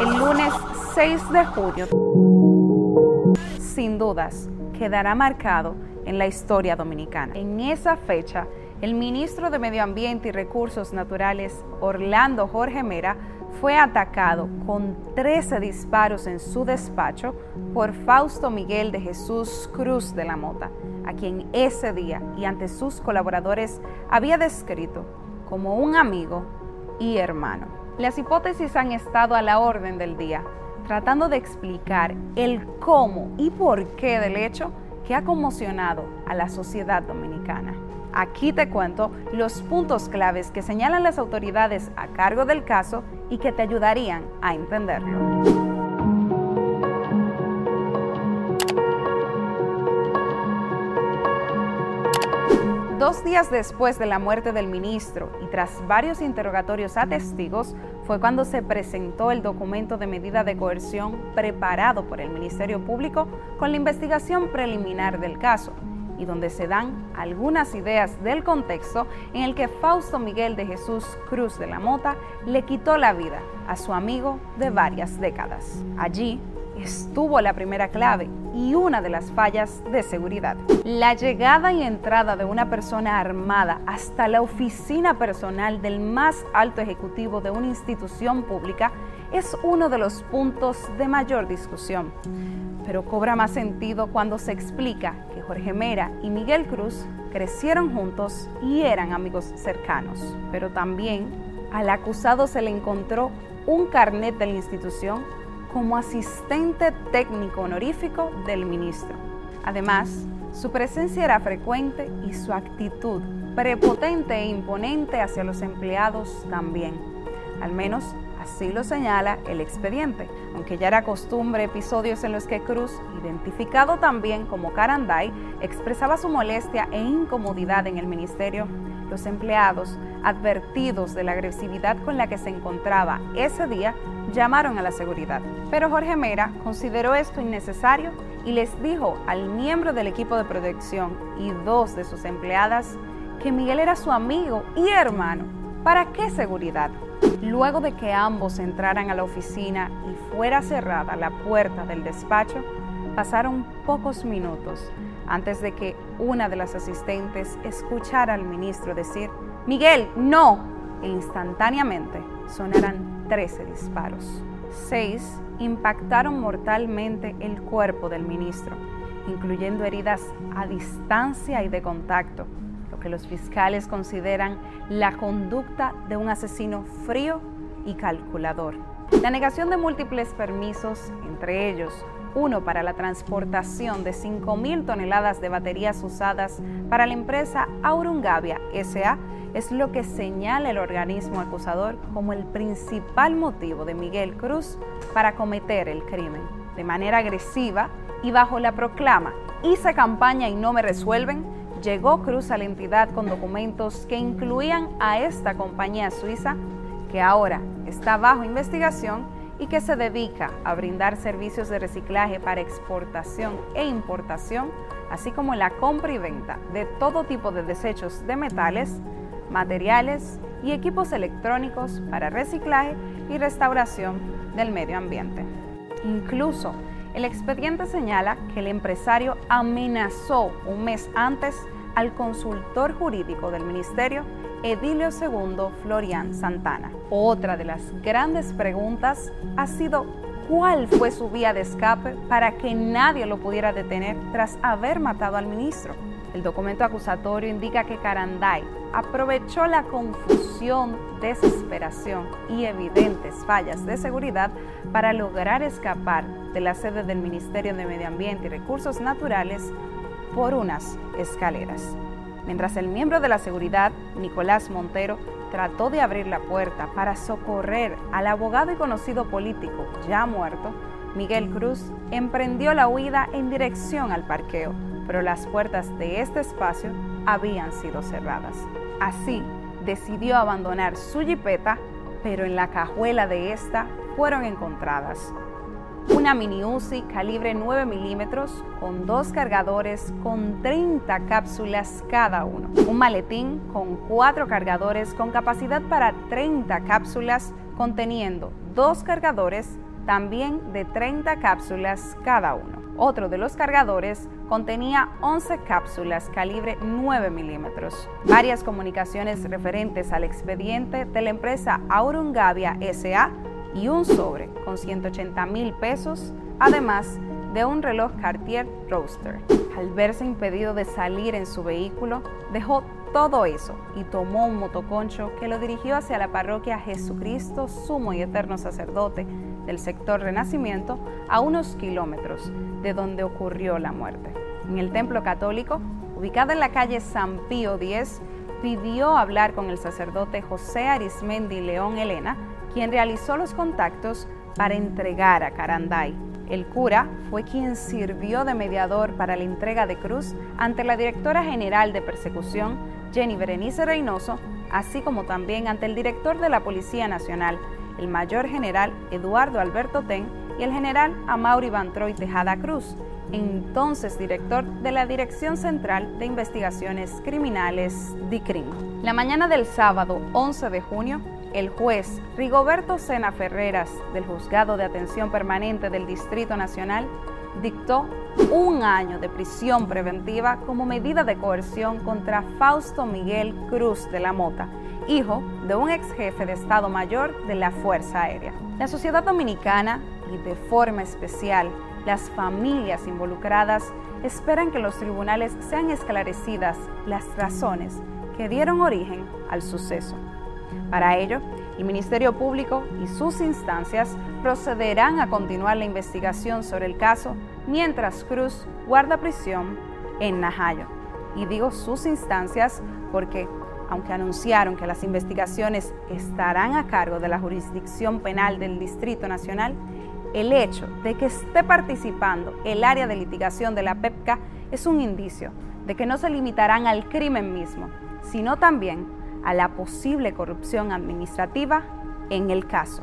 El lunes 6 de junio, sin dudas, quedará marcado en la historia dominicana. En esa fecha, el ministro de Medio Ambiente y Recursos Naturales, Orlando Jorge Mera, fue atacado con 13 disparos en su despacho por Fausto Miguel de Jesús Cruz de la Mota, a quien ese día y ante sus colaboradores había descrito como un amigo y hermano. Las hipótesis han estado a la orden del día, tratando de explicar el cómo y por qué del hecho que ha conmocionado a la sociedad dominicana. Aquí te cuento los puntos claves que señalan las autoridades a cargo del caso y que te ayudarían a entenderlo. Dos días después de la muerte del ministro y tras varios interrogatorios a testigos, fue cuando se presentó el documento de medida de coerción preparado por el Ministerio Público con la investigación preliminar del caso y donde se dan algunas ideas del contexto en el que Fausto Miguel de Jesús Cruz de la Mota le quitó la vida a su amigo de varias décadas. Allí estuvo la primera clave y una de las fallas de seguridad. La llegada y entrada de una persona armada hasta la oficina personal del más alto ejecutivo de una institución pública es uno de los puntos de mayor discusión, pero cobra más sentido cuando se explica que Jorge Mera y Miguel Cruz crecieron juntos y eran amigos cercanos, pero también al acusado se le encontró un carnet de la institución como asistente técnico honorífico del ministro. Además, su presencia era frecuente y su actitud prepotente e imponente hacia los empleados también. Al menos Así lo señala el expediente, aunque ya era costumbre episodios en los que Cruz, identificado también como Caranday, expresaba su molestia e incomodidad en el ministerio. Los empleados, advertidos de la agresividad con la que se encontraba ese día, llamaron a la seguridad. Pero Jorge Mera consideró esto innecesario y les dijo al miembro del equipo de protección y dos de sus empleadas que Miguel era su amigo y hermano. ¿Para qué seguridad? Luego de que ambos entraran a la oficina y fuera cerrada la puerta del despacho, pasaron pocos minutos antes de que una de las asistentes escuchara al ministro decir, Miguel, no, e instantáneamente sonaran 13 disparos. Seis impactaron mortalmente el cuerpo del ministro, incluyendo heridas a distancia y de contacto, que los fiscales consideran la conducta de un asesino frío y calculador. La negación de múltiples permisos, entre ellos uno para la transportación de 5.000 toneladas de baterías usadas para la empresa Aurungavia SA, es lo que señala el organismo acusador como el principal motivo de Miguel Cruz para cometer el crimen. De manera agresiva y bajo la proclama, hice campaña y no me resuelven, llegó Cruz a la entidad con documentos que incluían a esta compañía suiza, que ahora está bajo investigación y que se dedica a brindar servicios de reciclaje para exportación e importación, así como la compra y venta de todo tipo de desechos de metales, materiales y equipos electrónicos para reciclaje y restauración del medio ambiente. Incluso el expediente señala que el empresario amenazó un mes antes al consultor jurídico del ministerio, Edilio II Florian Santana. Otra de las grandes preguntas ha sido cuál fue su vía de escape para que nadie lo pudiera detener tras haber matado al ministro. El documento acusatorio indica que Caranday aprovechó la confusión, desesperación y evidentes fallas de seguridad para lograr escapar de la sede del Ministerio de Medio Ambiente y Recursos Naturales por unas escaleras. Mientras el miembro de la seguridad, Nicolás Montero, trató de abrir la puerta para socorrer al abogado y conocido político ya muerto, Miguel Cruz emprendió la huida en dirección al parqueo, pero las puertas de este espacio habían sido cerradas. Así, decidió abandonar su jipeta, pero en la cajuela de esta fueron encontradas una mini Uzi calibre 9 milímetros con dos cargadores con 30 cápsulas cada uno, un maletín con cuatro cargadores con capacidad para 30 cápsulas conteniendo dos cargadores también de 30 cápsulas cada uno. Otro de los cargadores contenía 11 cápsulas calibre 9 milímetros. Varias comunicaciones referentes al expediente de la empresa Aurungavia SA y un sobre con 180 mil pesos, además de un reloj Cartier Roadster. Al verse impedido de salir en su vehículo, dejó todo eso y tomó un motoconcho que lo dirigió hacia la parroquia Jesucristo, sumo y eterno sacerdote del sector Renacimiento, a unos kilómetros de donde ocurrió la muerte. En el templo católico, ubicado en la calle San Pío X, pidió hablar con el sacerdote José Arismendi León Elena, quien realizó los contactos para entregar a Caranday. El cura fue quien sirvió de mediador para la entrega de Cruz ante la directora general de persecución, Jenny Berenice Reynoso, así como también ante el director de la Policía Nacional, el mayor general Eduardo Alberto Ten y el general Amaury Bantroy Tejada Cruz, entonces director de la Dirección Central de Investigaciones Criminales, DICRIM. La mañana del sábado 11 de junio, el juez Rigoberto Sena Ferreras del Juzgado de Atención Permanente del Distrito Nacional dictó un año de prisión preventiva como medida de coerción contra Fausto Miguel Cruz de la Mota, hijo de un ex jefe de Estado Mayor de la Fuerza Aérea. La sociedad dominicana, y de forma especial las familias involucradas, esperan que los tribunales sean esclarecidas las razones que dieron origen al suceso. Para ello, el Ministerio Público y sus instancias procederán a continuar la investigación sobre el caso mientras Cruz guarda prisión en Najayo. Y digo sus instancias porque, aunque anunciaron que las investigaciones estarán a cargo de la jurisdicción penal del Distrito Nacional, el hecho de que esté participando el área de litigación de la PEPCA es un indicio de que no se limitarán al crimen mismo, sino también a la posible corrupción administrativa en el caso.